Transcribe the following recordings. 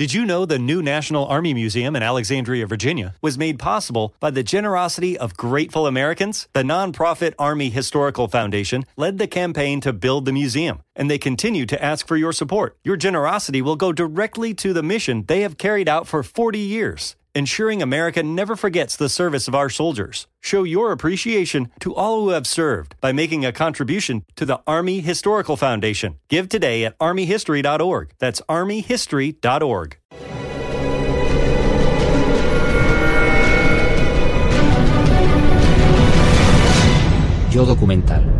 Did you know the new National Army Museum in Alexandria, Virginia was made possible by the generosity of grateful Americans? The nonprofit Army Historical Foundation led the campaign to build the museum, and they continue to ask for your support. Your generosity will go directly to the mission they have carried out for 40 years ensuring America never forgets the service of our soldiers. Show your appreciation to all who have served by making a contribution to the Army Historical Foundation. Give today at armyhistory.org. That's armyhistory.org. Yo documental.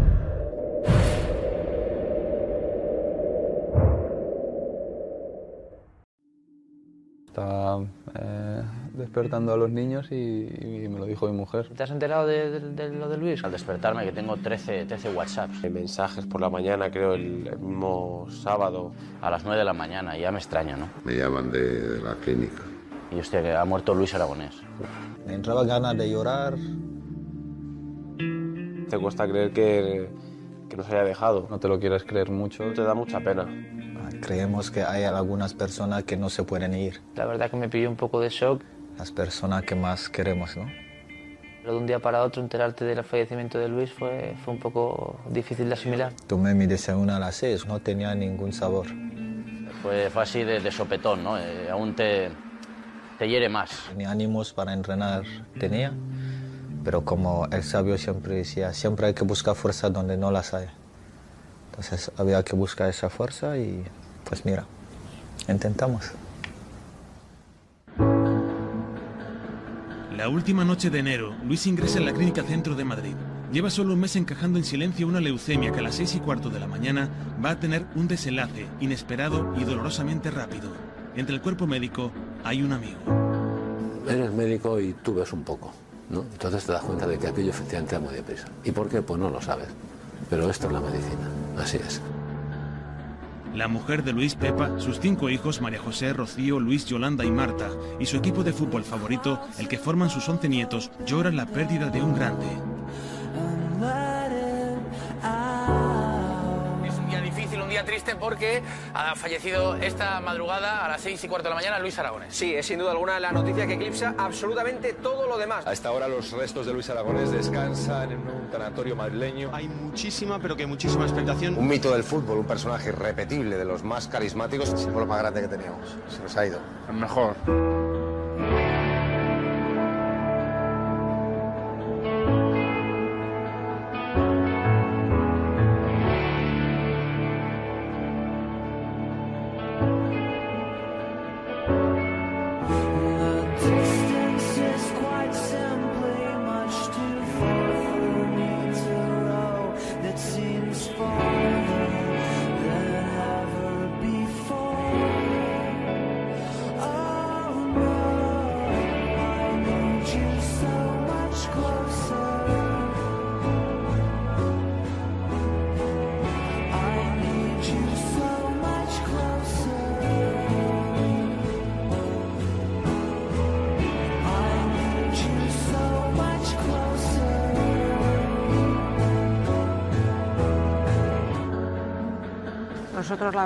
Estaba eh, despertando a los niños y, y me lo dijo mi mujer. ¿Te has enterado de, de- de lo de Luis? Al despertarme que tengo 13, 13 WhatsApps. mensajes por la mañana, creo, el mismo sábado. A las 9 de la mañana, ya me extraña, ¿no? Me llaman de, de la clínica. Y hostia, que ha muerto Luis Aragonés. Me entraba ganas de llorar. Te cuesta creer que, que nos haya dejado. No te lo quieres creer mucho. Te da mucha pena. Creemos que hay algunas personas que no se pueden ir. La verdad que me pilló un poco de shock. Las personas que más queremos, ¿no? Pero de un día para otro enterarte del fallecimiento de Luis fue, fue un poco difícil de asimilar. Tomé mi desayuno a las seis, no tenía ningún sabor. Fue, fue así de, de sopetón, ¿no? Eh, aún te, te hiere más. Ni ánimos para entrenar tenía, pero como el sabio siempre decía, siempre hay que buscar fuerza donde no las hay. Entonces había que buscar esa fuerza y pues mira, intentamos. La última noche de enero, Luis ingresa en la Clínica Centro de Madrid. Lleva solo un mes encajando en silencio una leucemia que a las seis y cuarto de la mañana va a tener un desenlace inesperado y dolorosamente rápido. Entre el cuerpo médico hay un amigo. Eres médico y tú ves un poco, ¿no? Entonces te das cuenta de que aquello efectivamente va muy deprisa. ¿Y por qué? Pues no lo sabes. Pero esto es la medicina, así es. La mujer de Luis Pepa, sus cinco hijos, María José, Rocío, Luis, Yolanda y Marta, y su equipo de fútbol favorito, el que forman sus once nietos, lloran la pérdida de un grande. Es triste porque ha fallecido esta madrugada a las 6 y cuarto de la mañana Luis Aragonés. Sí, es sin duda alguna la noticia que eclipsa absolutamente todo lo demás. A esta hora los restos de Luis Aragonés descansan en un tanatorio madrileño. Hay muchísima, pero que muchísima expectación. Un mito del fútbol, un personaje irrepetible, de los más carismáticos. El símbolo más grande que teníamos. Se nos ha ido. El mejor.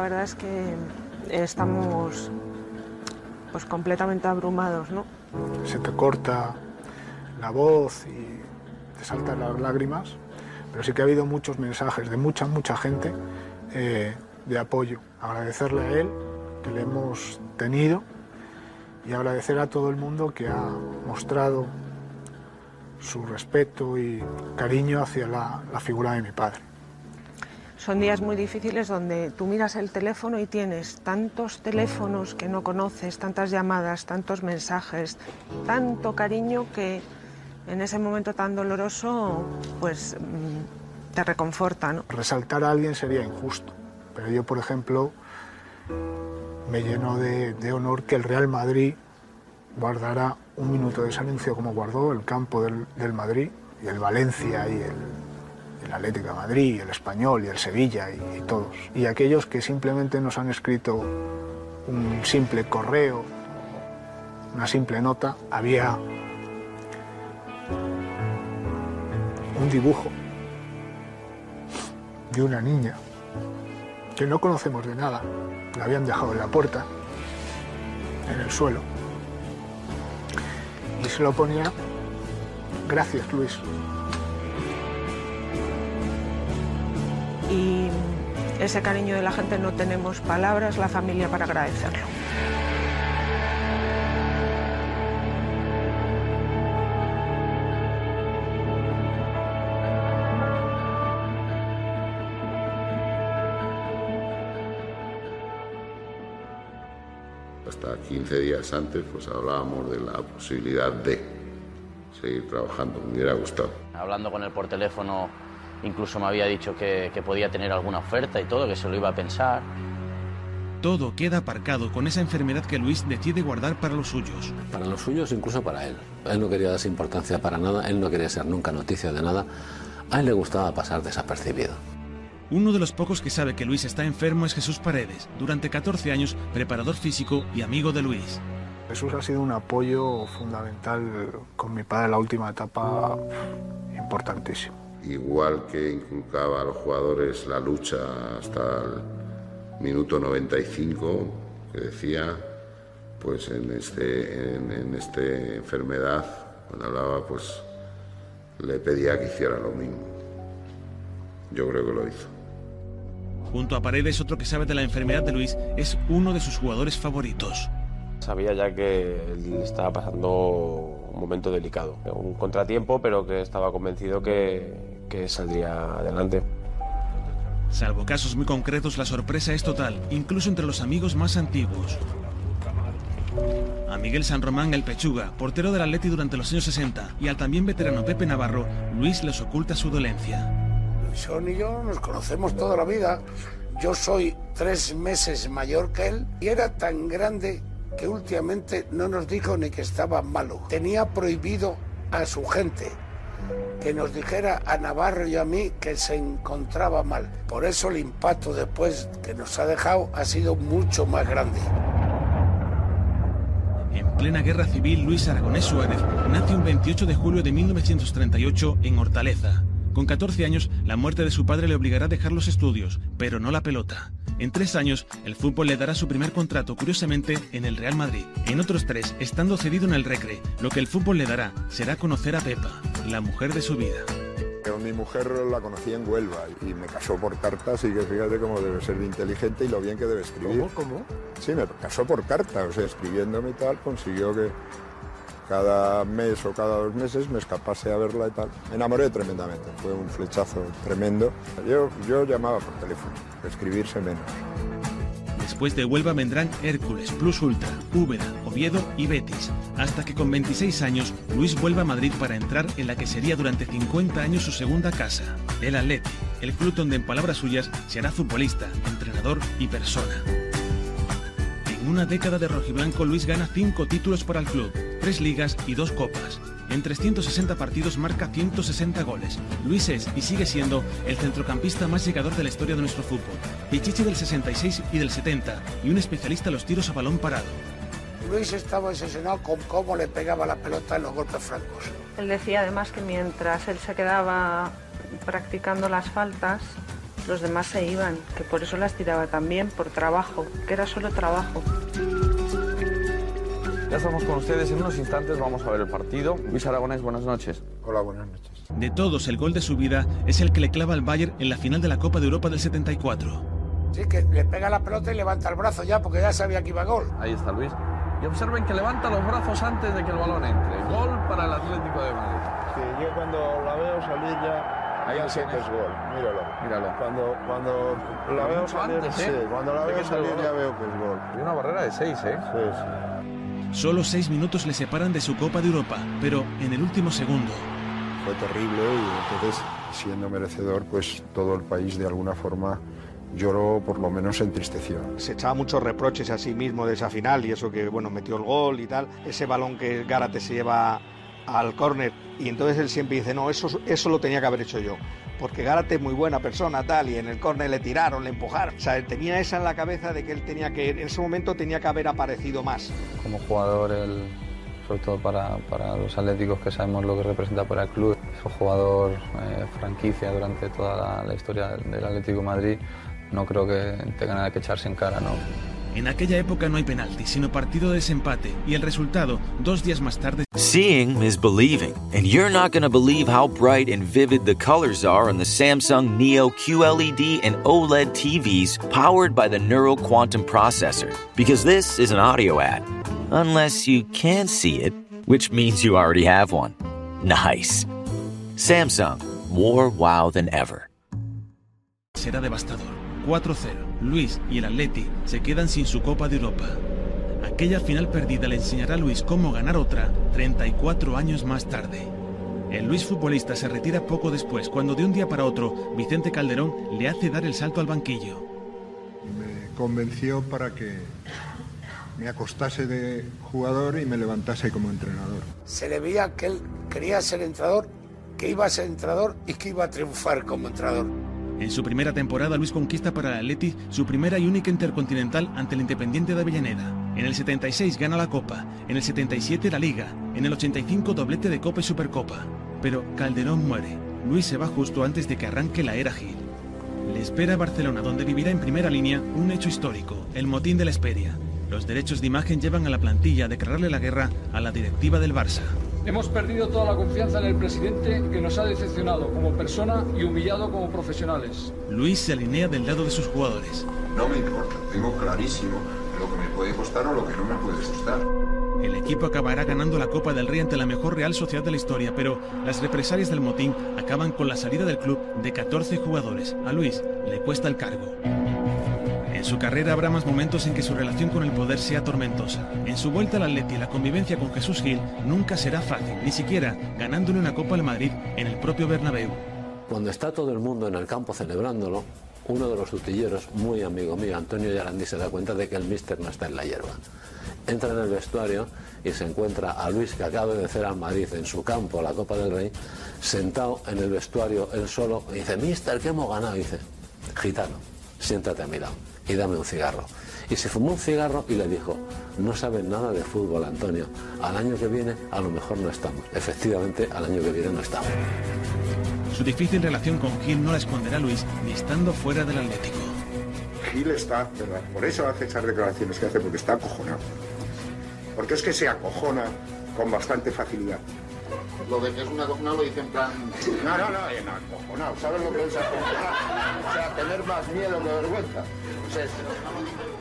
Verdad es que estamos pues completamente abrumados, ¿no? Se te corta la voz y te saltan las lágrimas, pero sí que ha habido muchos mensajes de mucha, mucha gente eh, de apoyo. Agradecerle a él que le hemos tenido y agradecer a todo el mundo que ha mostrado su respeto y cariño hacia la, la figura de mi padre. Son días muy difíciles donde tú miras el teléfono y tienes tantos teléfonos que no conoces, tantas llamadas, tantos mensajes, tanto cariño que en ese momento tan doloroso pues mm, te reconforta. ¿no? Resaltar a alguien sería injusto, pero yo por ejemplo me lleno de, de honor que el Real Madrid guardara un minuto de silencio como guardó el campo del, del Madrid y el Valencia y el, el Atlético de Madrid, el Español y el Sevilla y, y todos. Y aquellos que simplemente nos han escrito un simple correo, una simple nota, había un dibujo de una niña que no conocemos de nada, la habían dejado en la puerta, en el suelo, y se lo ponía, gracias Luis. Y ese cariño de la gente no tenemos palabras, la familia, para agradecerlo. Hasta 15 días antes pues hablábamos de la posibilidad de seguir trabajando, me hubiera gustado. Hablando con él por teléfono, incluso me había dicho que, que podía tener alguna oferta y todo, que se lo iba a pensar. Todo queda aparcado con esa enfermedad que Luis decide guardar para los suyos. Para los suyos, incluso para él. Él no quería darse importancia para nada, él no quería ser nunca noticia de nada. A él le gustaba pasar desapercibido. Uno de los pocos que sabe que Luis está enfermo es Jesús Paredes, durante 14 años preparador físico y amigo de Luis. Jesús ha sido un apoyo fundamental con mi padre en la última etapa importantísimo. Igual que inculcaba a los jugadores la lucha hasta el minuto 95, que decía, pues en este, en, en este enfermedad, cuando hablaba, pues le pedía que hiciera lo mismo. Yo creo que lo hizo. Junto a Paredes, otro que sabe de la enfermedad de Luis es uno de sus jugadores favoritos. Sabía ya que él estaba pasando un momento delicado, un contratiempo, pero que estaba convencido que, que saldría adelante. Salvo casos muy concretos, la sorpresa es total, incluso entre los amigos más antiguos. A Miguel San Román el Pechuga, portero del Atleti durante los años 60, y al también veterano Pepe Navarro, Luis les oculta su dolencia. Luisón y yo nos conocemos toda la vida. Yo soy tres meses mayor que él y era tan grande que últimamente no nos dijo ni que estaba malo. Tenía prohibido a su gente que nos dijera a Navarro y a mí que se encontraba mal. Por eso el impacto después que nos ha dejado ha sido mucho más grande. En plena guerra civil, Luis Aragonés Suárez nace un 28 de julio de 1938 en Hortaleza. Con 14 años, la muerte de su padre le obligará a dejar los estudios, pero no la pelota. En tres años, el fútbol le dará su primer contrato, curiosamente, en el Real Madrid. En otros tres, estando cedido en el Recre, lo que el fútbol le dará será conocer a Pepa, la mujer de su vida. Mi mujer la conocí en Huelva y me casó por cartas y que fíjate cómo debe ser de inteligente y lo bien que debe escribir. ¿Cómo? ¿Cómo? Sí, me casó por carta, o sea, escribiéndome y tal, consiguió que cada mes o cada dos meses me escapase a verla y tal. Me enamoré tremendamente, fue un flechazo tremendo. Yo, yo llamaba por teléfono, escribirse menos. Después de Huelva vendrán Hércules, Plus Ultra, Úbeda, Oviedo y Betis, hasta que con 26 años Luis vuelva a Madrid para entrar en la que sería durante 50 años su segunda casa, el Atleti, el club donde en palabras suyas será futbolista, entrenador y persona. En una década de rojiblanco Luis gana 5 títulos para el club, 3 ligas y 2 copas. En 360 partidos marca 160 goles. Luis es y sigue siendo el centrocampista más llegador de la historia de nuestro fútbol. Pichichi del 66 y del 70 y un especialista en los tiros a balón parado. Luis estaba obsesionado con cómo le pegaba la pelota en los golpes francos. Él decía además que mientras él se quedaba practicando las faltas, los demás se iban, que por eso las tiraba también, por trabajo, que era solo trabajo. Ya estamos con ustedes. En unos instantes vamos a ver el partido. Luis Aragonés, buenas noches. Hola, buenas noches. De todos, el gol de su vida es el que le clava al Bayern en la final de la Copa de Europa del 74. Sí, que le pega la pelota y levanta el brazo ya, porque ya sabía que iba a gol. Ahí está Luis. Y observen que levanta los brazos antes de que el balón entre. Gol para el Atlético de Madrid. Sí, yo cuando la veo salir ya, Ahí que tienes. es gol. Míralo. Míralo. Cuando, cuando la Pero veo mucho salir, antes, sí, ¿eh? cuando la veo salir ya veo que es gol. Y una barrera de seis, ¿eh? Sí, sí. Solo seis minutos le separan de su Copa de Europa, pero en el último segundo. Fue terrible y entonces, siendo merecedor, pues todo el país de alguna forma lloró, por lo menos se entristeció. Se echaba muchos reproches a sí mismo de esa final y eso que, bueno, metió el gol y tal. Ese balón que Gárate se lleva al córner y entonces él siempre dice, no, eso, eso lo tenía que haber hecho yo. Porque Gárate es muy buena persona, tal, y en el córner le tiraron, le empujaron. O sea, él tenía esa en la cabeza de que él tenía que, en ese momento tenía que haber aparecido más. Como jugador, él, sobre todo para, para los atléticos que sabemos lo que representa para el club, es un jugador eh, franquicia durante toda la, historia del, Atlético Madrid. No creo que tenga nada que echarse en cara, ¿no? En aquella época no hay penalti, sino partido de desempate, y el resultado, dos días más tarde, Seeing is believing, and you're not going to believe how bright and vivid the colors are on the Samsung Neo QLED and OLED TVs powered by the Neural Quantum Processor. Because this is an audio ad. Unless you can see it, which means you already have one. Nice. Samsung, more wow than ever. será devastador. 4-0. Luis y el Atleti se quedan sin su Copa de Europa. Aquella final perdida le enseñará a Luis cómo ganar otra 34 años más tarde. El Luis futbolista se retira poco después, cuando de un día para otro Vicente Calderón le hace dar el salto al banquillo. Me convenció para que me acostase de jugador y me levantase como entrenador. Se le veía que él quería ser entrenador, que iba a ser entrenador y que iba a triunfar como entrenador. En su primera temporada, Luis conquista para el Atleti su primera y única intercontinental ante el Independiente de Avellaneda. En el 76 gana la Copa, en el 77 la Liga, en el 85 doblete de Copa y Supercopa. Pero Calderón muere. Luis se va justo antes de que arranque la era Gil. Le espera Barcelona, donde vivirá en primera línea un hecho histórico, el motín de la Esperia. Los derechos de imagen llevan a la plantilla a declararle la guerra a la directiva del Barça. Hemos perdido toda la confianza en el presidente que nos ha decepcionado como persona y humillado como profesionales. Luis se alinea del lado de sus jugadores. No me importa, tengo clarísimo lo que me puede costar o lo que no me puede costar. El equipo acabará ganando la Copa del Rey ante la mejor Real Sociedad de la historia, pero las represalias del motín acaban con la salida del club de 14 jugadores. A Luis le cuesta el cargo. En su carrera habrá más momentos en que su relación con el poder sea tormentosa. En su vuelta al Atleti, la convivencia con Jesús Gil nunca será fácil, ni siquiera ganándole una Copa al Madrid en el propio Bernabéu. Cuando está todo el mundo en el campo celebrándolo, uno de los utilleros, muy amigo mío, Antonio Yarandi, se da cuenta de que el míster no está en la hierba. Entra en el vestuario y se encuentra a Luis, que acaba de vencer al Madrid en su campo, la Copa del Rey, sentado en el vestuario él solo, y dice, míster, ¿qué hemos ganado? Y dice, gitano, siéntate a mi lado y dame un cigarro. Y se fumó un cigarro y le dijo, no sabes nada de fútbol, Antonio. Al año que viene a lo mejor no estamos. Efectivamente, al año que viene no estamos. Su difícil relación con Gil no la esconderá Luis ni estando fuera del Atlético. Gil está, ¿verdad? Por eso hace esas declaraciones que hace, porque está acojonado. Porque es que se acojona con bastante facilidad. Lo de que es un acojonado lo dice en plan... No, no, no, en acojonado. ¿Sabes lo que es acojonado? O sea, tener más miedo que vergüenza. Pues es...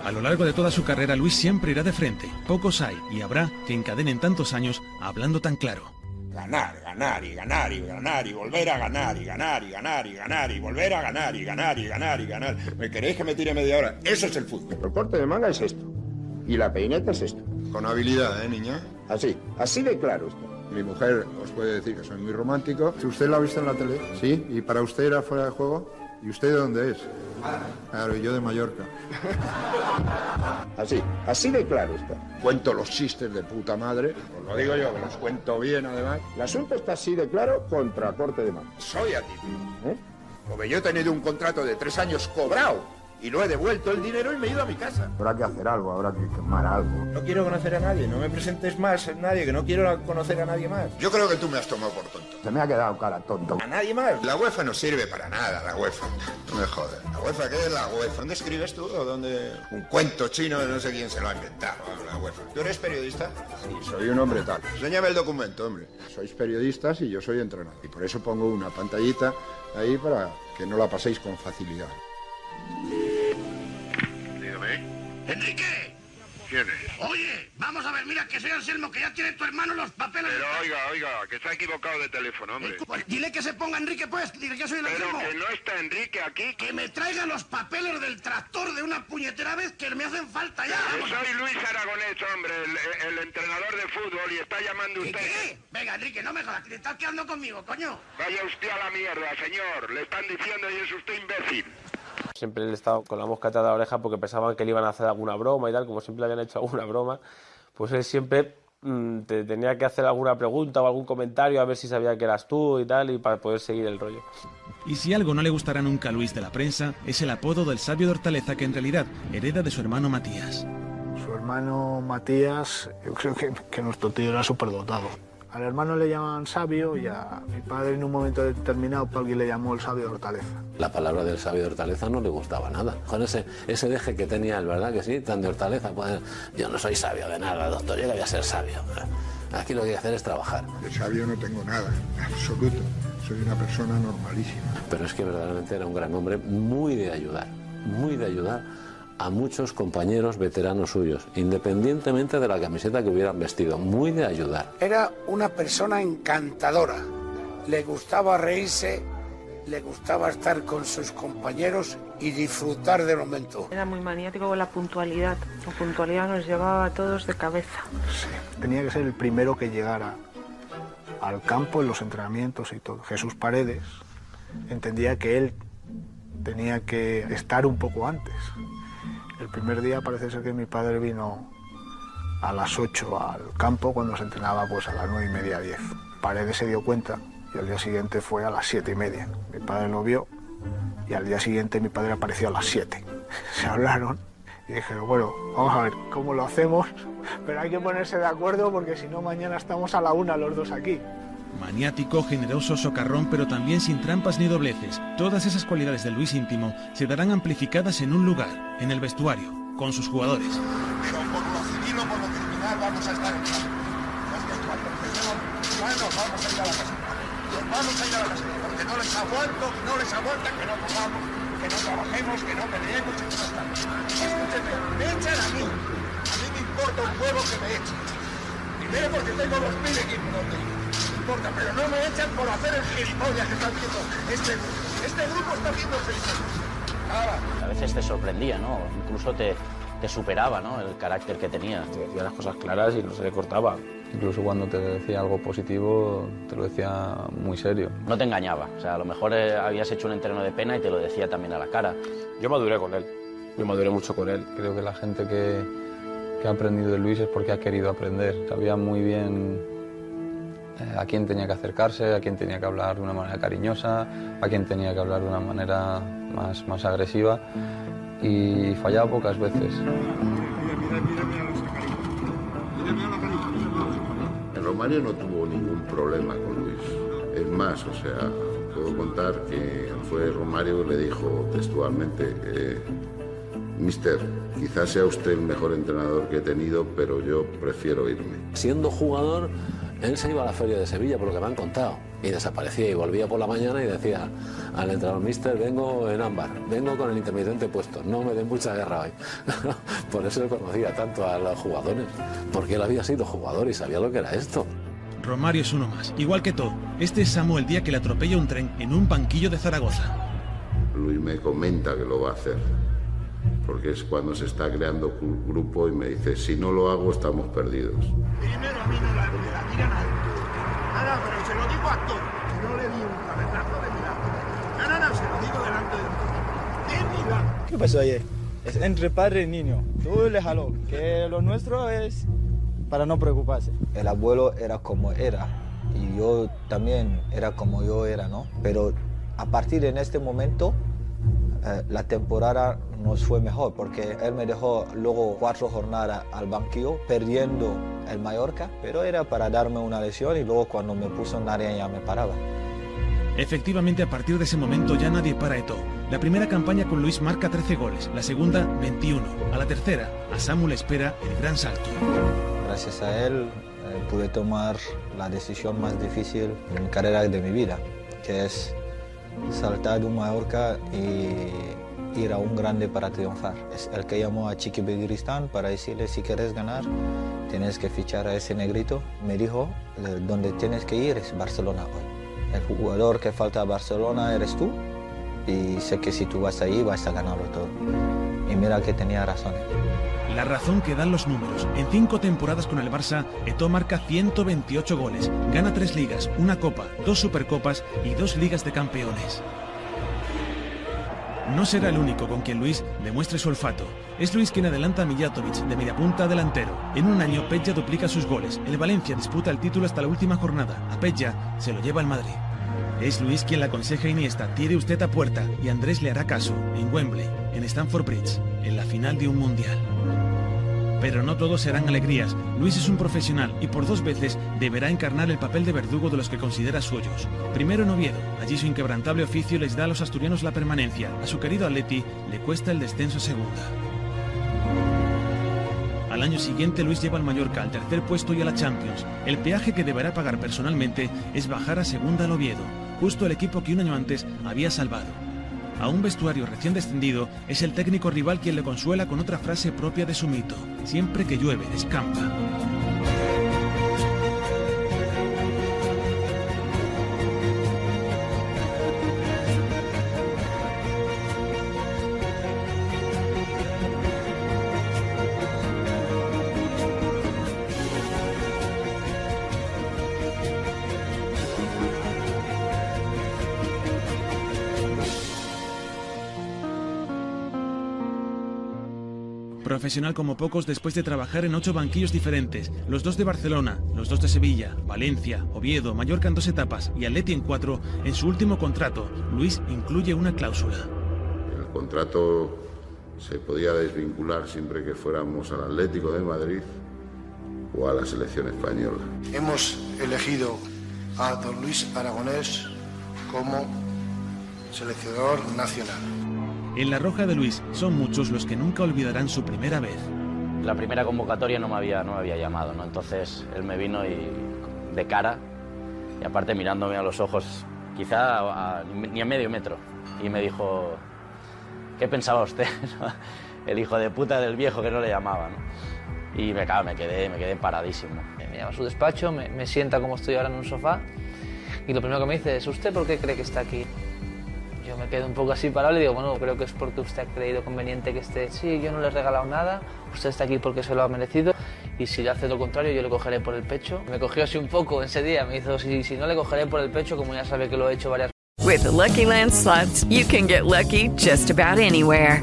A lo largo de toda su carrera, Luis siempre irá de frente. Pocos hay y habrá que encadenen tantos años hablando tan claro. Ganar, ganar y ganar y ganar y volver a ganar y ganar y ganar y ganar y volver a ganar y ganar y ganar y ganar. ¿Me queréis que me tire media hora? Eso es el fútbol. El corte de manga es esto. Y la peineta es esto. Con habilidad, ¿eh, niña? Así, así de claro está. Mi mujer os puede decir que soy muy romántico. Si usted la ha visto en la tele, ¿sí? ¿Y para usted era fuera de juego? ¿Y usted de dónde es? Claro, y yo de Mallorca. Así, así de claro está. Cuento los chistes de puta madre, os lo digo yo, que los cuento bien además. El asunto está así de claro contra corte de mano. Soy a ti. ¿eh? Porque yo he tenido un contrato de tres años cobrado y no he devuelto el dinero y me he ido a mi casa. Habrá que hacer algo, habrá que quemar algo. No quiero conocer a nadie, no me presentes más a nadie, que no quiero conocer a nadie más. Yo creo que tú me has tomado por tonto. Se me ha quedado cara tonto. A nadie más. La UEFA no sirve para nada, la UEFA. No me jodas. ¿La UEFA qué es la UEFA? ¿Dónde escribes tú o dónde...? Un cuento chino de no sé quién se lo ha inventado, la UEFA. ¿Tú eres periodista? Sí, soy un hombre tal. Enséñame el documento, hombre. Sois periodistas y yo soy entrenador. Y por eso pongo una pantallita ahí para que no la paséis con facilidad. Dígame. ¡Enrique! ¿Quién es? Oye, vamos a ver, mira que soy Anselmo, que ya tiene tu hermano los papeles. Pero oiga, oiga, que se ha equivocado de teléfono, hombre. Pues dile que se ponga Enrique, pues. Dile que soy el Pero Anselmo. que no está Enrique aquí. Que me traiga los papeles del tractor de una puñetera vez que me hacen falta ya. A- soy Luis Aragonés, hombre, el, el entrenador de fútbol y está llamando ¿Qué, usted. qué? Venga, Enrique, no me jodas, que te estás quedando conmigo, coño. Vaya usted a la mierda, señor. Le están diciendo y es usted imbécil. Siempre él estaba con la mosca atrás de la oreja porque pensaban que le iban a hacer alguna broma y tal, como siempre le habían hecho alguna broma, pues él siempre mm, te tenía que hacer alguna pregunta o algún comentario a ver si sabía que eras tú y tal, y para poder seguir el rollo. Y si algo no le gustará nunca a Luis de la prensa, es el apodo del sabio de Hortaleza que en realidad hereda de su hermano Matías. Su hermano Matías, yo creo que, que nuestro tío era superdotado. Al hermano le llamaban sabio y a mi padre en un momento determinado alguien le llamó el sabio de Hortaleza. La palabra del sabio de Hortaleza no le gustaba nada. Con ese, ese deje que tenía él, ¿verdad que sí? Tan de Hortaleza. Pues, yo no soy sabio de nada, doctor, yo que voy a ser sabio. Aquí lo que hay que hacer es trabajar. De sabio no tengo nada, en absoluto. Soy una persona normalísima. Pero es que verdaderamente era un gran hombre, muy de ayudar, muy de ayudar a muchos compañeros veteranos suyos, independientemente de la camiseta que hubieran vestido, muy de ayudar. Era una persona encantadora. Le gustaba reírse, le gustaba estar con sus compañeros y disfrutar del momento. Era muy maniático con la puntualidad. La puntualidad nos llevaba a todos de cabeza. Tenía que ser el primero que llegara al campo en los entrenamientos y todo. Jesús Paredes entendía que él tenía que estar un poco antes. El primer día parece ser que mi padre vino a las 8 al campo cuando se entrenaba pues a las 9 y media, 10. Paredes se dio cuenta y al día siguiente fue a las 7 y media. Mi padre lo vio y al día siguiente mi padre apareció a las 7. Se hablaron y dijeron, bueno, vamos a ver cómo lo hacemos, pero hay que ponerse de acuerdo porque si no mañana estamos a la una los dos aquí. Maniático, generoso, socarrón, pero también sin trampas ni dobleces. Todas esas cualidades de Luis íntimo se darán amplificadas en un lugar, en el vestuario, con sus jugadores. Pero por lo civil o por lo criminal vamos a estar en casa. Es que cuando empecemos, ya nos vamos a ir a la casa. Nos vamos a ir a la casa. Porque no les aguanto, no les aguanta que no comamos, que no trabajemos, que no peleemos que no estamos. Escúchenme, me echan a mí. A mí me importa un huevo que me echen. Primero porque tengo los mil equipos donde importa, pero no me echan por hacer el gilipollas que está haciendo este grupo. Este grupo está haciendo. Nada. A veces te sorprendía, ¿no? Incluso te, te superaba, ¿no? El carácter que tenía. Te decía las cosas claras y no se le cortaba. Incluso cuando te decía algo positivo, te lo decía muy serio. No te engañaba. O sea, a lo mejor eh, habías hecho un entreno de pena y te lo decía también a la cara. Yo maduré con él. Yo maduré mucho con él. Creo que la gente que, que ha aprendido de Luis es porque ha querido aprender. Sabía muy bien eh, a quién tenía que acercarse, a quién tenía que hablar de una manera cariñosa, a quién tenía que hablar de una manera más, más agresiva y fallaba pocas veces. Romario no tuvo ningún problema con Luis. Es más, o sea, puedo contar que fue Romario que le dijo textualmente, eh, Mister, quizás sea usted el mejor entrenador que he tenido, pero yo prefiero irme. Siendo jugador, él se iba a la feria de Sevilla, por lo que me han contado, y desaparecía y volvía por la mañana y decía al entrenador, mister, vengo en ámbar, vengo con el intermitente puesto, no me den mucha guerra hoy. por eso él conocía tanto a los jugadores, porque él había sido jugador y sabía lo que era esto. Romario es uno más, igual que todo. Este es Samu el día que le atropella un tren en un banquillo de Zaragoza. Luis me comenta que lo va a hacer, porque es cuando se está creando gru- grupo y me dice, si no lo hago estamos perdidos. Primero a mí no la, me la digan a Nada, pero se lo digo a todos. No le di un cabezazo de milagro. No, no, no, se lo digo delante de De. ¿Qué pasó ayer? Es entre padre y niño. Tú le jaló. Que lo nuestro es para no preocuparse. El abuelo era como era y yo también era como yo era, ¿no? Pero a partir de este momento eh, la temporada nos fue mejor porque él me dejó luego cuatro jornadas al banquillo perdiendo el Mallorca, pero era para darme una lesión y luego cuando me puso en área ya me paraba. Efectivamente, a partir de ese momento ya nadie para Eto. La primera campaña con Luis marca 13 goles, la segunda 21. A la tercera, a Samuel espera el gran salto. Gracias a él eh, pude tomar la decisión más difícil en mi carrera de mi vida, que es saltar de un Mallorca y ir a un grande para triunfar. Es el que llamó a Chiqui Beguiristán para decirle si quieres ganar tienes que fichar a ese negrito. Me dijo, donde tienes que ir es Barcelona hoy. El jugador que falta a Barcelona eres tú y sé que si tú vas ahí vas a ganarlo todo. Y mira que tenía razón. La razón que dan los números. En cinco temporadas con el Barça, Eto'o marca 128 goles, gana tres ligas, una copa, dos supercopas y dos ligas de campeones. No será el único con quien Luis demuestre su olfato. Es Luis quien adelanta a Mijatovic de mediapunta a delantero. En un año, Peja duplica sus goles. El Valencia disputa el título hasta la última jornada. A Peja se lo lleva el Madrid. Es Luis quien le aconseja a Iniesta, tire usted a puerta y Andrés le hará caso en Wembley, en Stamford Bridge, en la final de un mundial. Pero no todos serán alegrías. Luis es un profesional y por dos veces deberá encarnar el papel de verdugo de los que considera suyos. Primero en Oviedo. Allí su inquebrantable oficio les da a los asturianos la permanencia. A su querido Atleti le cuesta el descenso a segunda. Al año siguiente Luis lleva al Mallorca al tercer puesto y a la Champions. El peaje que deberá pagar personalmente es bajar a segunda al Oviedo, justo el equipo que un año antes había salvado. A un vestuario recién descendido es el técnico rival quien le consuela con otra frase propia de su mito. Siempre que llueve, descampa. Profesional como pocos después de trabajar en ocho banquillos diferentes, los dos de Barcelona, los dos de Sevilla, Valencia, Oviedo, Mallorca en dos etapas y Atleti en cuatro, en su último contrato, Luis incluye una cláusula. El contrato se podía desvincular siempre que fuéramos al Atlético de Madrid o a la selección española. Hemos elegido a don Luis Aragonés como seleccionador nacional. En la roja de Luis son muchos los que nunca olvidarán su primera vez. La primera convocatoria no me había, no me había llamado, ¿no? Entonces él me vino y de cara y aparte mirándome a los ojos, quizá a- a- ni a medio metro, y me dijo, ¿qué pensaba usted? El hijo de puta del viejo que no le llamaba, ¿no? Y me, claro, me quedé, me quedé paradísimo. Me llama a su despacho, me, me sienta como estoy ahora en un sofá y lo primero que me dice es, ¿usted por qué cree que está aquí? Yo me quedo un poco así parado y digo, bueno, creo que es porque usted ha creído conveniente que esté. Sí, yo no le he regalado nada, usted está aquí porque se lo ha merecido y si le hace lo contrario yo le cogeré por el pecho. Me cogió así un poco ese día, me hizo, si, si no le cogeré por el pecho, como ya sabe que lo he hecho varias With the Lucky Land slots, you can get lucky just about anywhere.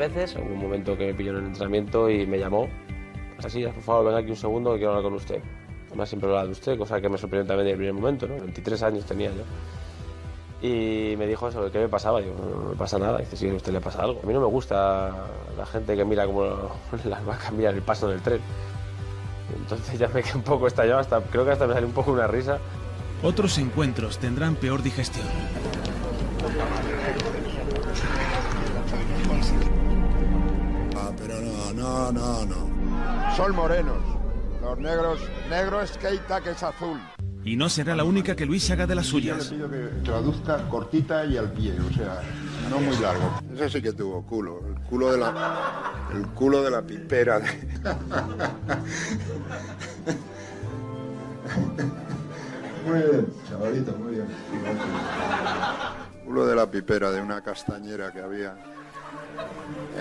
Veces. Hubo un momento que me pilló en el entrenamiento y me llamó. Así, por favor, venga aquí un segundo que quiero hablar con usted. Además, siempre hablaba de usted, cosa que me sorprendió también desde el primer momento, ¿no? 23 años tenía yo. Y me dijo eso, ¿qué me pasaba? Digo, no, no me pasa nada. Dice, sí, a usted le pasa algo. A mí no me gusta la gente que mira como las vacas miran el paso del tren. Entonces ya me quedé un poco estallado, hasta, creo que hasta me salió un poco una risa. Otros encuentros tendrán peor digestión. No, no, no. Son morenos. Los negros, negro es Keita, que es azul. Y no será la única que Luis haga de las suyas. Yo le pido que traduzca cortita y al pie, o sea, no muy largo. Ese sí que tuvo culo, el culo de la, el culo de la pipera. Muy bien, chavalito, muy bien. Culo de la pipera de una castañera que había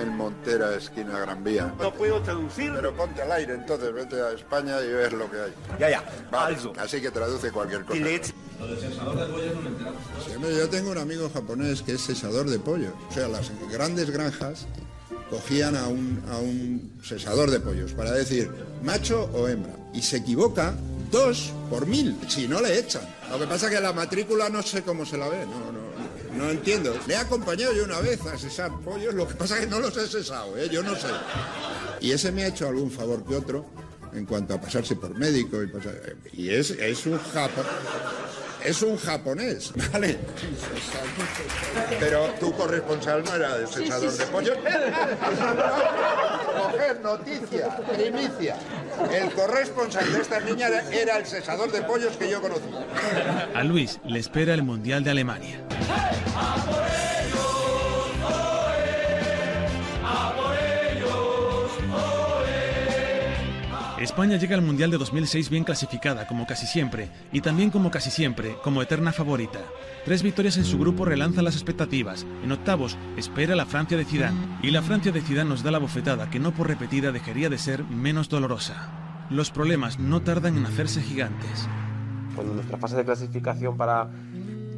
en Montera, esquina Gran Vía. No puedo traducir. Pero ponte al aire, entonces vete a España y ves lo que hay. Ya, ya. Vale, así que traduce cualquier cosa. Lo del sesador de pollos no me Sí, hombre, yo tengo un amigo japonés que es sesador de pollos. O sea, las grandes granjas cogían a un, a un sesador de pollos para decir macho o hembra. Y se equivoca dos por mil, si no le echan. Lo que pasa es que la matrícula no sé cómo se la ve, no, no, no entiendo. Le he acompañado yo una vez a cesar pollos, lo que pasa es que no los he cesado, ¿eh? yo no sé. Y ese me ha hecho algún favor que otro en cuanto a pasarse por médico y pasar- Y es, es un japo- Es un japonés, ¿vale? Pero tu corresponsal no era de cesador de pollos. Coger noticia, primicia. El corresponsal de esta niña era- era el cesador de pollos que yo conocí. A Luis le espera el Mundial de Alemania. España llega al Mundial de 2006 bien clasificada, como casi siempre, y también como casi siempre, como eterna favorita. Tres victorias en su grupo relanzan las expectativas. En octavos espera la Francia de Zidane, y la Francia de Zidane nos da la bofetada que no por repetida dejaría de ser menos dolorosa. Los problemas no tardan en hacerse gigantes. Cuando nuestra fase de clasificación para,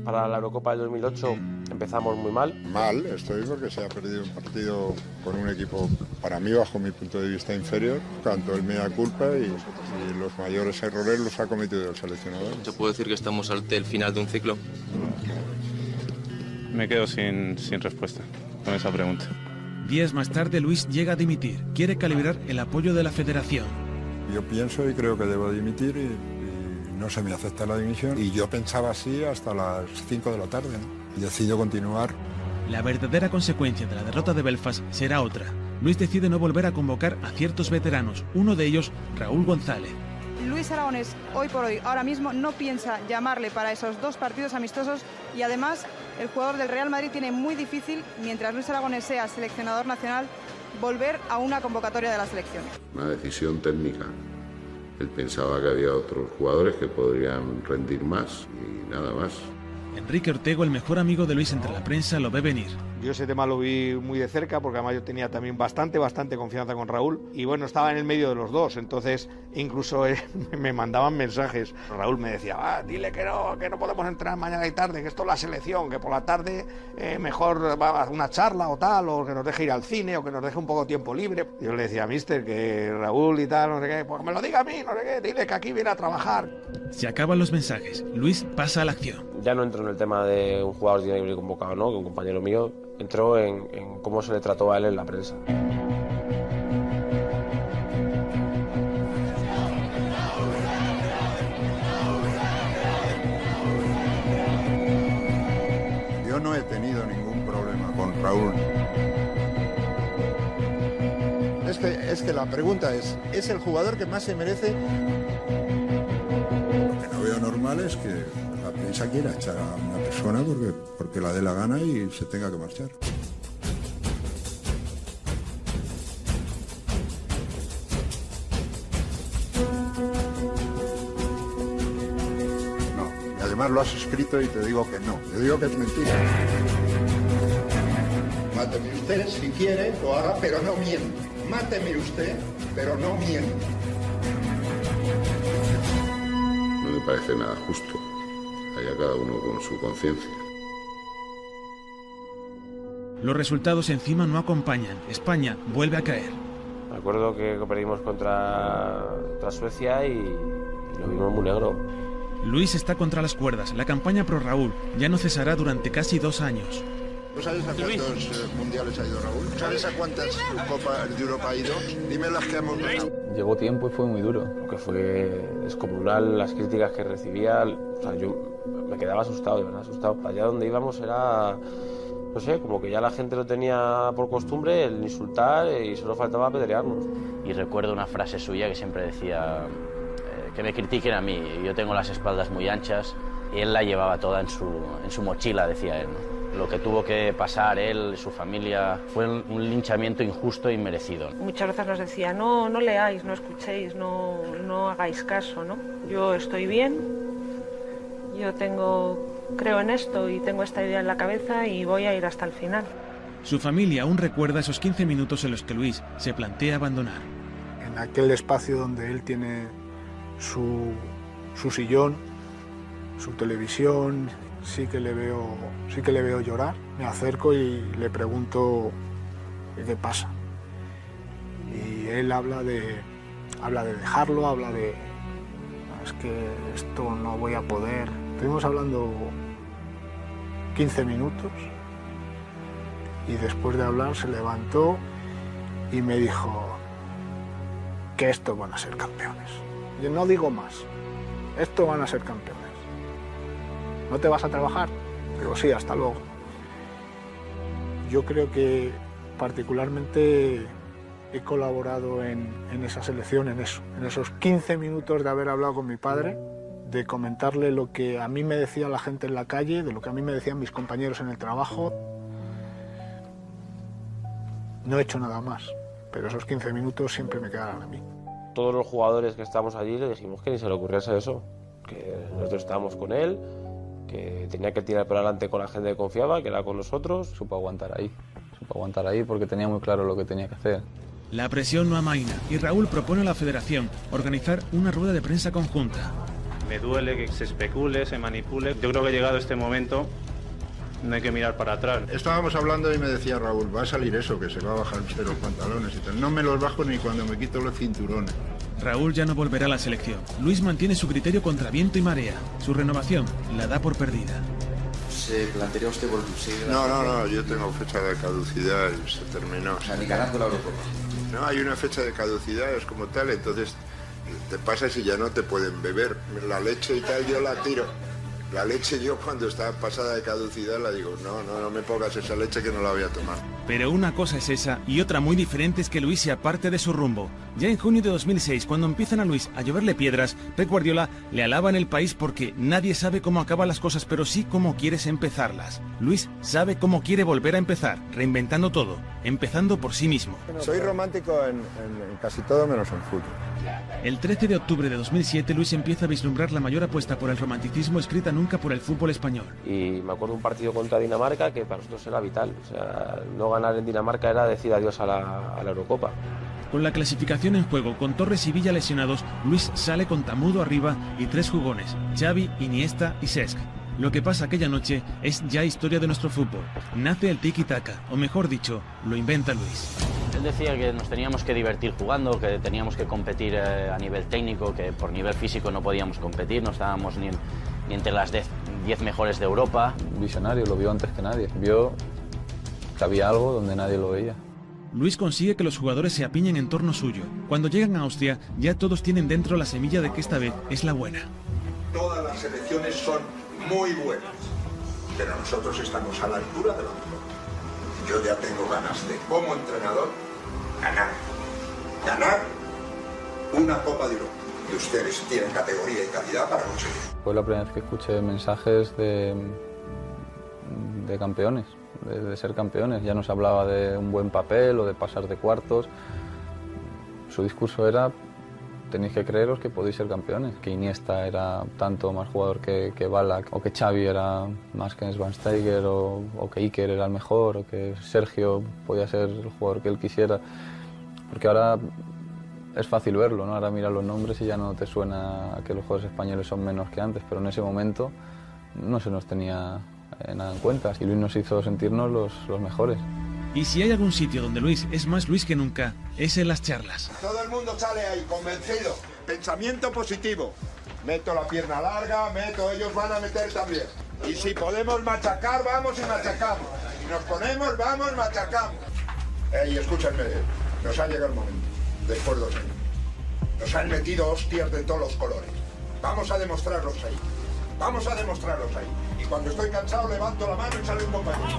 para la Eurocopa del 2008 empezamos muy mal. Mal estoy porque se ha perdido un partido con un equipo, para mí, bajo mi punto de vista, inferior. Tanto el mea culpa y, y los mayores errores los ha cometido el seleccionador. ¿Se puede decir que estamos ante el final de un ciclo? Me quedo sin, sin respuesta con esa pregunta. Días más tarde Luis llega a dimitir. Quiere calibrar el apoyo de la federación. Yo pienso y creo que debo dimitir y, y no se me acepta la dimisión. Y yo pensaba así hasta las 5 de la tarde. ¿no? Y decido continuar. La verdadera consecuencia de la derrota de Belfast será otra. Luis decide no volver a convocar a ciertos veteranos, uno de ellos Raúl González. Luis Aragonés, hoy por hoy, ahora mismo, no piensa llamarle para esos dos partidos amistosos y además el jugador del Real Madrid tiene muy difícil, mientras Luis Aragonés sea seleccionador nacional, volver a una convocatoria de la selección. Una decisión técnica. Él pensaba que había otros jugadores que podrían rendir más y nada más. Enrique Ortego, el mejor amigo de Luis entre la prensa, lo ve venir. Yo ese tema lo vi muy de cerca porque además yo tenía también bastante, bastante confianza con Raúl y bueno, estaba en el medio de los dos, entonces incluso me mandaban mensajes. Raúl me decía, ah, dile que no, que no podemos entrar mañana y tarde, que esto es la selección, que por la tarde eh, mejor va a una charla o tal, o que nos deje ir al cine o que nos deje un poco tiempo libre. Yo le decía, mister, que Raúl y tal, no sé qué, pues me lo diga a mí, no sé qué, dile que aquí viene a trabajar. Se acaban los mensajes. Luis pasa a la acción. Ya no entro en el tema de un jugador tiene que venir convocado, ¿no? Que un compañero mío entró en, en cómo se le trató a él en la prensa. Yo no he tenido ningún problema con Raúl. Es que, es que la pregunta es, ¿es el jugador que más se merece? Normal es que la prensa quiera echar a una persona porque, porque la dé la gana y se tenga que marchar. No, y además lo has escrito y te digo que no. Te digo que es mentira. Máteme usted si quiere, lo haga, pero no mienta. Máteme usted, pero no mienta. Me parece nada justo. Allá cada uno con su conciencia. Los resultados encima no acompañan. España vuelve a caer. Me acuerdo que, que perdimos contra, contra Suecia y, y lo vimos muy negro. Luis está contra las cuerdas. La campaña pro Raúl ya no cesará durante casi dos años. ¿No sabes a cuántos eh, mundiales ha ido Raúl? ¿Sabes a cuántas Copas de Europa ha ido? Dime las que hemos ganado. Llegó tiempo y fue muy duro. Que fue descomunal las críticas que recibía. O sea, yo me quedaba asustado, de verdad, asustado. Allá donde íbamos era no sé, como que ya la gente lo tenía por costumbre el insultar y solo faltaba apedrearnos. Y recuerdo una frase suya que siempre decía eh, que me critiquen a mí, yo tengo las espaldas muy anchas y él la llevaba toda en su, en su mochila, decía él. ¿no? Lo que tuvo que pasar él, su familia, fue un, linchamiento injusto e inmerecido. Muchas veces nos decía, no, no leáis, no escuchéis, no, no hagáis caso, ¿no? Yo estoy bien, yo tengo, creo en esto y tengo esta idea en la cabeza y voy a ir hasta el final. Su familia aún recuerda esos 15 minutos en los que Luis se plantea abandonar. En aquel espacio donde él tiene su, su sillón, su televisión, sí que le veo, sí que le veo llorar. Me acerco y le pregunto qué pasa. Y él habla de, habla de dejarlo, habla de es que esto no voy a poder. Estuvimos hablando 15 minutos y después de hablar se levantó y me dijo que esto van a ser campeones. Yo no digo más, esto van a ser campeones. ¿No te vas a trabajar? Digo, sí, hasta luego. Yo creo que particularmente he colaborado en, esa selección, en eso, en esos 15 minutos de haber hablado con mi padre, de comentarle lo que a mí me decía la gente en la calle, de lo que a mí me decían mis compañeros en el trabajo. No he hecho nada más, pero esos 15 minutos siempre me quedarán a mí. Todos los jugadores que estábamos allí le dijimos que ni se le ocurriese eso, que nosotros estábamos con él, que tenía que tirar para adelante con la gente que confiaba, que era con nosotros. Supo aguantar ahí, supo aguantar ahí porque tenía muy claro lo que tenía que hacer. La presión no amaina y Raúl propone a la federación organizar una rueda de prensa conjunta. Me duele que se especule, se manipule. Yo creo que llegado este momento no hay que mirar para atrás. Estábamos hablando y me decía Raúl, va a salir eso, que se va a bajar usted los pantalones y tal. No me los bajo ni cuando me quito los cinturones. Raúl ya no volverá a la selección. Luis mantiene su criterio contra viento y marea. Su renovación la da por perdida. ¿Se plantearía usted volver? No, no, no, yo tengo fecha de caducidad y se terminó. O sea, ni ganando la Eurocopa. No, hay una fecha de caducidad, es como tal, entonces te pasas y ya no te pueden beber. La leche y tal yo la tiro. La leche yo cuando está pasada de caducidad la digo, no, no, no me pongas esa leche que no la voy a tomar. Pero una cosa es esa y otra muy diferente es que Luis se aparte de su rumbo. Ya en junio de 2006, cuando empiezan a Luis a lloverle piedras, Pep Guardiola le alaba en el país porque nadie sabe cómo acaban las cosas, pero sí cómo quieres empezarlas. Luis sabe cómo quiere volver a empezar, reinventando todo, empezando por sí mismo. Soy romántico en, en, en casi todo menos en fútbol. El 13 de octubre de 2007, Luis empieza a vislumbrar la mayor apuesta por el romanticismo escrita nunca por el fútbol español. Y me acuerdo un partido contra Dinamarca que para nosotros era vital. O sea, no ganar en Dinamarca era decir adiós a la, a la Eurocopa. Con la clasificación en juego, con Torres y Villa lesionados, Luis sale con Tamudo arriba y tres jugones, Xavi, Iniesta y Sesc. Lo que pasa aquella noche es ya historia de nuestro fútbol. Nace el tiki-taka, o mejor dicho, lo inventa Luis. Él decía que nos teníamos que divertir jugando, que teníamos que competir eh, a nivel técnico, que por nivel físico no podíamos competir, no estábamos ni, entre las 10 mejores de Europa. Un visionario, lo vio antes que nadie. Vio que había algo donde nadie lo veía. Luis consigue que los jugadores se apiñen en torno suyo. Cuando llegan a Austria, ya todos tienen dentro la semilla de que esta vez es la buena. Todas las selecciones son muy buenas, pero nosotros estamos a la altura de lo mejor. Yo ya tengo ganas de, como entrenador, ganar. Ganar una Copa de Europa. Y ustedes tienen categoría y calidad para conseguir. Fue la primera vez que escuché mensajes de, de campeones, de, de ser campeones. Ya no se hablaba de un buen papel o de pasar de cuartos. Su discurso era tenéis que creeros que podéis ser campeones, que Iniesta era tanto más jugador que, que Balak, o que Xavi era más que Schweinsteiger, o, o que Iker era el mejor, o que Sergio podía ser el jugador que él quisiera. Porque ahora es fácil verlo, ¿no? Ahora miras los nombres y ya no te suena que los jugadores españoles son menos que antes, pero en ese momento no se nos tenía eh, nada en cuenta. Y Luis nos hizo sentirnos los, los mejores. Y si hay algún sitio donde Luis es más Luis que nunca, es en las charlas. Todo el mundo sale ahí convencido. Pensamiento positivo. Meto la pierna larga, meto, ellos van a meter también. Y si podemos machacar, vamos y machacamos. Si nos ponemos, vamos, machacamos. Ey, escúchenme, nos ha llegado el momento. Después de Nos han metido hostias de todos los colores. Vamos a demostrarlos ahí. Vamos a demostraros ahí. Y cuando estoy cansado levanto la mano y sale un compañero.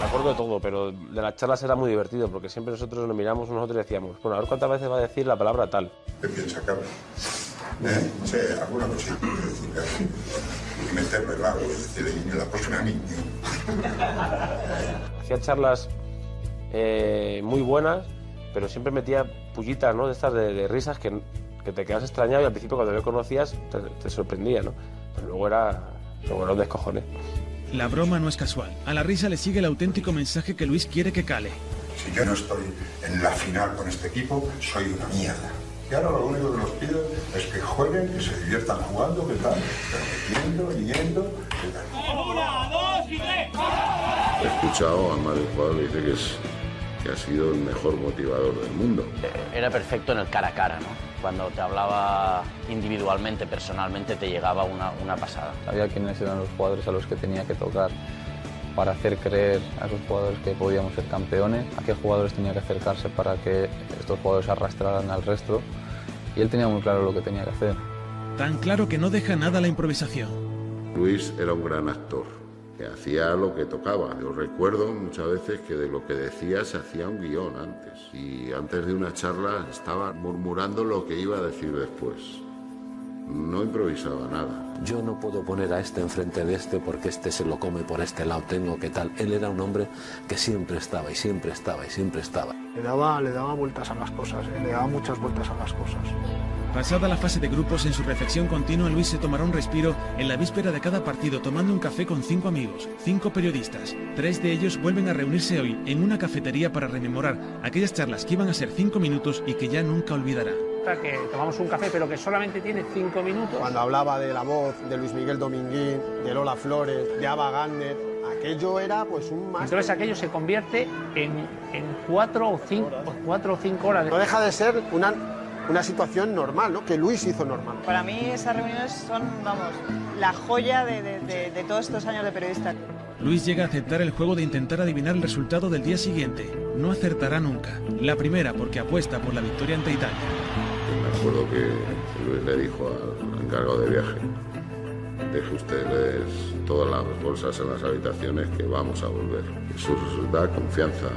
Me acuerdo de todo, pero de las charlas era muy divertido porque siempre nosotros nos miramos nosotros y decíamos, bueno, a ver cuántas veces va a decir la palabra tal. ¿Qué piensa, Carlos? ¿Eh? Sí, alguna cosita decir, Carlos. Y meterme el agua y decirle, y la próxima a mí. Hacía charlas eh, muy buenas, pero siempre metía pullitas, ¿no? De estas de, de risas que, que te quedas extrañado y al principio cuando lo conocías te, te sorprendía, ¿no? Pero luego era, luego era un descojone. La broma no es casual. A la risa le sigue el auténtico mensaje que Luis quiere que cale. Si yo no estoy en la final con este equipo, soy una mierda. Y ahora lo único que los pido es que jueguen, que se diviertan jugando, que tal, pero metiendo, yendo, que tal. Una, dos y tres. He escuchado a un jugador que dice que, es, que ha sido el mejor motivador del mundo. Era perfecto en el cara a cara, ¿no? Cuando te hablaba individualmente, personalmente, te llegaba una, una pasada. Sabía quiénes eran los jugadores a los que tenía que tocar para hacer creer a esos jugadores que podíamos ser campeones, a qué jugadores tenía que acercarse para que estos jugadores arrastraran al resto. Y él tenía muy claro lo que tenía que hacer. Tan claro que no deja nada la improvisación. Luis era un gran actor, que hacía lo que tocaba. Yo recuerdo muchas veces que de lo que decía se hacía un guion antes. Y antes de una charla estaba murmurando lo que iba a decir después. No improvisaba nada. Yo no puedo poner a este enfrente de este porque este se lo come por este lado, tengo que tal. Él era un hombre que siempre estaba y siempre estaba y siempre estaba. Le daba, le daba vueltas a las cosas, ¿eh? le daba muchas vueltas a las cosas. Pasada la fase de grupos, en su reflexión continua, Luis se tomará un respiro en la víspera de cada partido, tomando un café con cinco amigos, cinco periodistas. Tres de ellos vuelven a reunirse hoy en una cafetería para rememorar aquellas charlas que iban a ser cinco minutos y que ya nunca olvidará. Que tomamos un café, pero que solamente tiene cinco minutos. Cuando hablaba de la voz de Luis Miguel Dominguín, de Lola Flores, de Ava Gardner, aquello era pues un más. Entonces aquello se convierte en, en cuatro, o cinco, cuatro o cinco horas. No deja de ser una, una situación normal, ¿no? Que Luis hizo normal. Para mí esas reuniones son, vamos, la joya de, de, de, de todos estos años de periodista. Luis llega a aceptar el juego de intentar adivinar el resultado del día siguiente. No acertará nunca. La primera porque apuesta por la victoria ante Italia. Me acuerdo que Luis le dijo al encargado de viaje, deje ustedes todas las bolsas en las habitaciones que vamos a volver. Eso da confianza.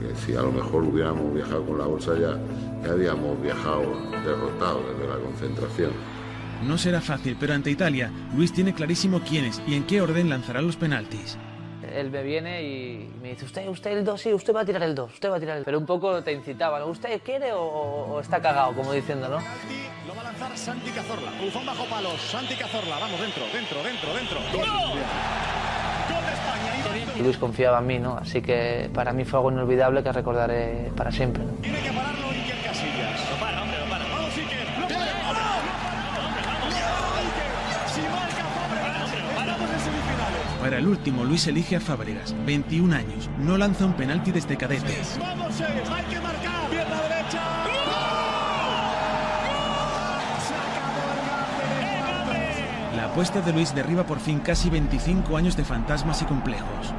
Que si a lo mejor hubiéramos viajado con la bolsa ya, ya habíamos viajado derrotados desde la concentración. No será fácil, pero ante Italia, Luis tiene clarísimo quiénes y en qué orden lanzará los penaltis. Él me viene y me dice, usted, usted el 2, sí, usted va a tirar el 2, usted va a tirar el Pero un poco te incitaba, ¿no? ¿Usted quiere o, o está cagado, como diciendo, no? Lo va a lanzar Santi Cazorla. Bufón bajo palos. Santi Cazorla. Vamos dentro, dentro, dentro, dentro. ¡Gol! ¡Gol de España! Luis confiaba en mí, ¿no? Así que para mí fue algo inolvidable que recordaré para siempre. ¿no? Para el último, Luis elige a Fábregas, 21 años. No lanza un penalti desde cadetes. Vamos, eh, hay que marcar. Pierna derecha. La apuesta de Luis derriba por fin casi 25 años de fantasmas y complejos.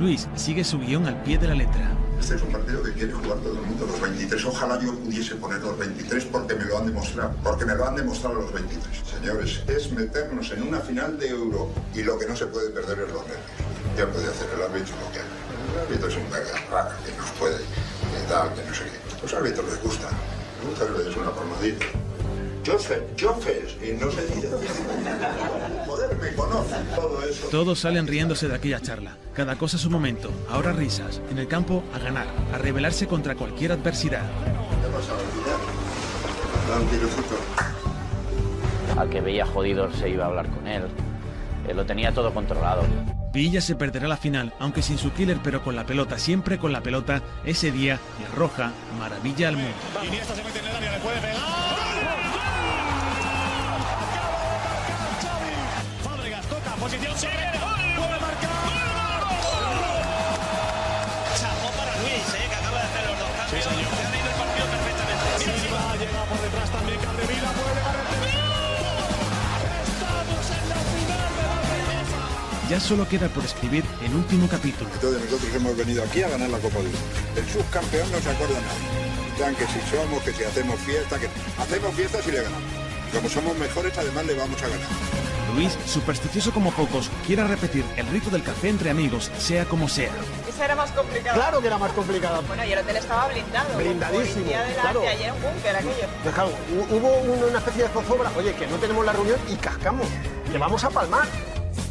Luis sigue su guion al pie de la letra. Este es un partido que quiere jugar todo el mundo, los 23. Ojalá yo pudiese poner los 23 porque me lo han demostrado. Porque me lo han demostrado los 23. Señores, es meternos en una final de Euro y lo que no se puede perder es los nervios. Ya puede hacer el árbitro lo que haga. El árbitro es un rara que nos puede, que tal, que no sé qué. Los árbitros les gusta. Les gusta que le des una palmadita. Joseph, y no se dice. Joder, me conocen todo eso. Todos salen riéndose de aquella charla. Cada cosa a su momento. Ahora risas. En el campo, a ganar. A rebelarse contra cualquier adversidad. ¿Qué pasa, Da un tirocito. Al que veía jodido se iba a hablar con él. Él lo tenía todo controlado. Villa se perderá la final, aunque sin su killer, pero con la pelota, siempre con la pelota. Ese día, la roja, maravilla al mundo. Iniesta se mete en el área, le puede pegar. Fábregas toca, posición severa. Puede marcar. Chapó para Luis, eh, que acaba de hacer los dos cambios. Sí, señor. Se ha leído el partido perfectamente. Mira, Silva llega por detrás también. Capdevila puede llegar el tercero. Estamos en la final de la Reina. Ya solo queda por escribir el último capítulo. Entonces nosotros hemos venido aquí a ganar la Copa del Mundo. El subcampeón no se acuerda. Están que si somos, que si hacemos fiesta, que hacemos fiesta si le ganamos. Como somos mejores, además le vamos a ganar. Luis, supersticioso como pocos, quiere repetir el rito del café entre amigos, sea como sea. Esa era más complicada. Claro que era más complicada. Bueno, y el hotel estaba blindado. Blindadísimo, delante, claro. ayer un búnker aquello. Pues claro, hu- hubo un- una especie de zozobra. Oye, que no tenemos la reunión y cascamos. Que vamos a palmar.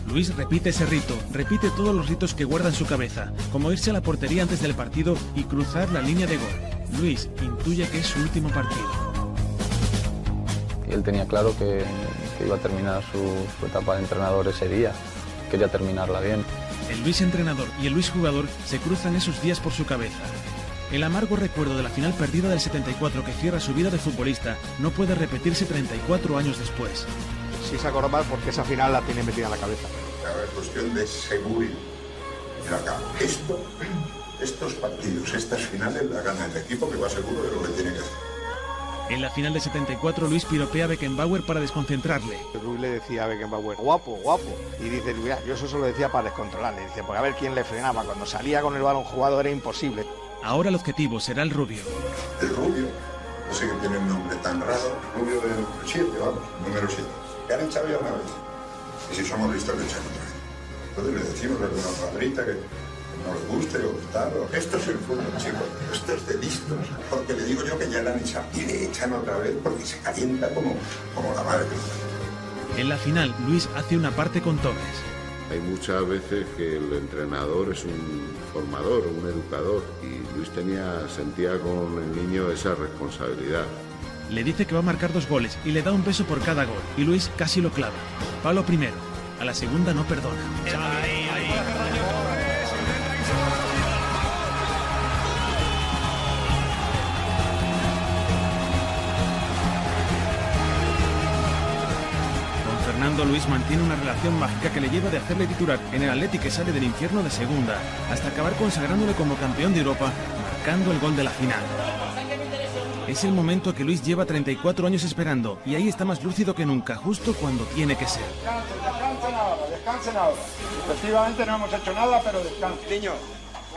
Luis repite ese rito, repite todos los ritos que guarda en su cabeza, como irse a la portería antes del partido y cruzar la línea de gol. Luis intuye que es su último partido. Y él tenía claro que, que iba a terminar su, su etapa de entrenador ese día. Quería terminarla bien. El Luis entrenador y el Luis jugador se cruzan esos días por su cabeza. El amargo recuerdo de la final perdida del 74 que cierra su vida de futbolista no puede repetirse 34 años después. Sí se acordó mal porque esa final la tiene metida en la cabeza. La cuestión de seguro. Mira acá, esto, estos partidos, estas finales la gana el equipo que va seguro de lo que tiene que hacer. En la final de 74 Luis piropea a Beckenbauer para desconcentrarle. Luis le decía a Beckenbauer, guapo, guapo. Y dice, mira, yo eso se lo decía para descontrolarle. Dice, porque a ver quién le frenaba. Cuando salía con el balón jugado era imposible. Ahora el objetivo será el rubio. El rubio, no sé que tiene un nombre tan raro, rubio del 7, vamos, número 7. Que han echado ya una vez. Y si somos listos, le echan otra vez. Entonces le decimos alguna palabrita que no le guste o tal. o- Esto es el fútbol, chicos. Esto es de listos. Porque le digo yo que ya le han echado. Y le echan otra vez porque se calienta como, como la madre. En la final Luis hace una parte con Torres. Hay muchas veces que el entrenador es un formador, un educador, y Luis tenía, sentía con el niño esa responsabilidad. Le dice que va a marcar dos goles y le da un beso por cada gol. Y Luis casi lo clava. Pablo primero. A la segunda no perdona. Con Fernando Luis mantiene una relación mágica que le lleva de hacerle titular en el Atlético que sale del infierno de segunda, hasta acabar consagrándole como campeón de Europa, marcando el gol de la final. Es el momento que Luis lleva 34 años esperando y ahí está más lúcido que nunca, justo cuando tiene que ser. Descansen ahora, descansen ahora. Efectivamente no hemos hecho nada, pero descansen. Niño,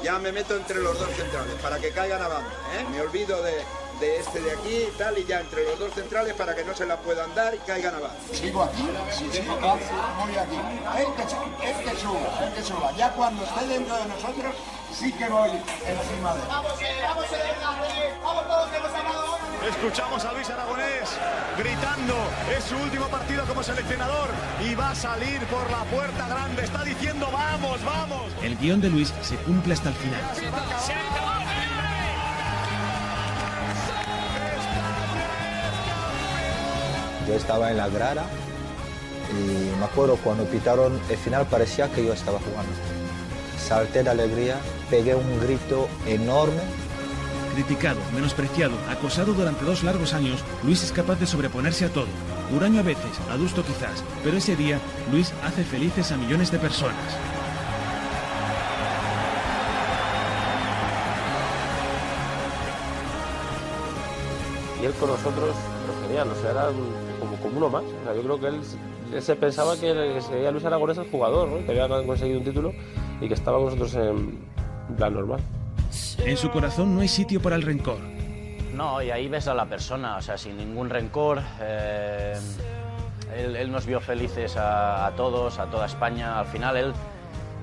ya me meto entre los dos centrales para que caigan a banda. ¿eh? Me olvido de, de este de aquí y tal, y ya entre los dos centrales para que no se la puedan dar y caigan a banda. Sigo aquí, sigo aquí, muy aquí. El que, el que suba, el que suba. Ya cuando esté dentro de nosotros, sí que voy encima de él. Escuchamos a Luis Aragonés gritando, es su último partido como seleccionador y va a salir por la puerta grande. Está diciendo, vamos, vamos. El guion de Luis se cumple hasta el final. Yo estaba en la grada y me acuerdo cuando pitaron el final parecía que yo estaba jugando. Salté de alegría, pegué un grito enorme. Criticado, menospreciado, acosado durante dos largos años, Luis es capaz de sobreponerse a todo. Huraño a veces, adusto quizás, pero ese día Luis hace felices a millones de personas. Y él con nosotros, genial, o sea, era como, como uno más. O sea, yo creo que él, él se pensaba que, que sería Luis Aragonés el jugador, ¿no? que había conseguido un título y que estaba con nosotros en plan normal. En su corazón no hay sitio para el rencor. No, y ahí ves a la persona, o sea, sin ningún rencor. eh, él, él nos vio felices a, a todos, a toda España. Al final él,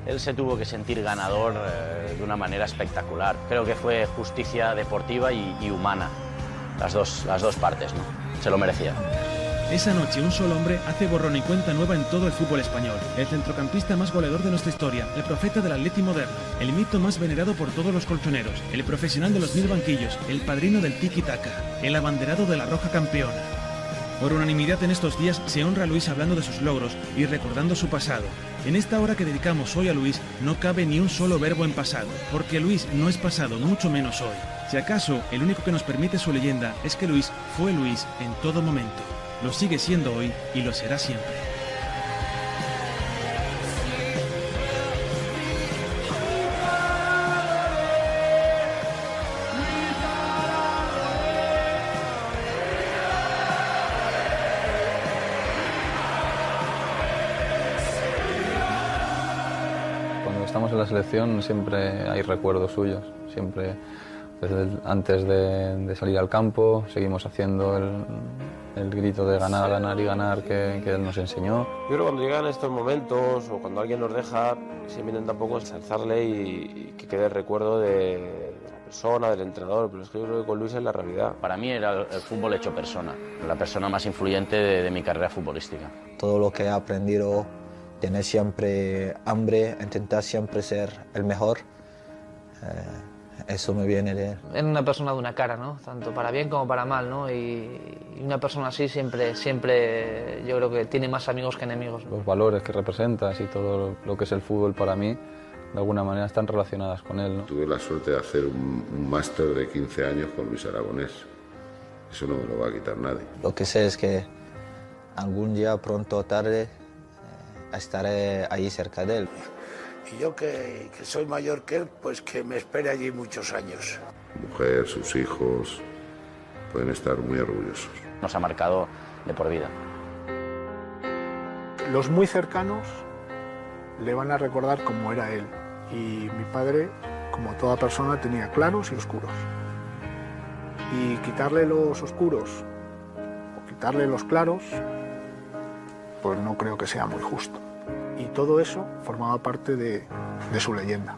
él se tuvo que sentir ganador eh, de una manera espectacular. Creo que fue justicia deportiva y, y humana, las dos, las dos partes, ¿no? Se lo merecía. Esa noche un solo hombre hace borrón y cuenta nueva en todo el fútbol español. El centrocampista más goleador de nuestra historia, el profeta del Atleti moderno, el mito más venerado por todos los colchoneros, el profesional de los mil banquillos, el padrino del tiki-taka, el abanderado de la roja campeona. Por unanimidad en estos días se honra a Luis hablando de sus logros y recordando su pasado. En esta hora que dedicamos hoy a Luis no cabe ni un solo verbo en pasado, porque Luis no es pasado, mucho menos hoy. Si acaso, el único que nos permite su leyenda es que Luis fue Luis en todo momento. Lo sigue siendo hoy y lo será siempre. Cuando estamos en la selección siempre hay recuerdos suyos, siempre Desde el- antes de, de salir al campo seguimos haciendo el, el grito de ganar, ganar y ganar que, que él nos enseñó. Yo creo que cuando llegan estos momentos o cuando alguien nos deja, siempre intenta un poco ensalzarle y, y que quede el recuerdo de, persona, del entrenador, pero es que yo creo que con Luis es la realidad. Para mí era el, el fútbol hecho persona, la persona más influyente de, de mi carrera futbolística. Todo lo que he aprendido, tener siempre hambre, intentar siempre ser el mejor, eh, eso me viene de él. Era una persona de una cara, ¿no? Tanto para bien como para mal, ¿no? Y, y una persona así siempre, siempre, yo creo que tiene más amigos que enemigos. Los valores que representas y todo lo que es el fútbol para mí, de alguna manera están relacionadas con él. ¿no? Tuve la suerte de hacer un, un máster de 15 años con Luis Aragonés. Eso no me lo va a quitar nadie. Lo que sé es que algún día, pronto o tarde, eh, estaré ahí cerca de él. Y yo que, que soy mayor que él, pues que me espere allí muchos años. Mujer, sus hijos pueden estar muy orgullosos. Nos ha marcado de por vida. Los muy cercanos le van a recordar cómo era él. Y mi padre, como toda persona, tenía claros y oscuros. Y quitarle los oscuros o quitarle los claros, pues no creo que sea muy justo. Y todo eso formaba parte de, su leyenda.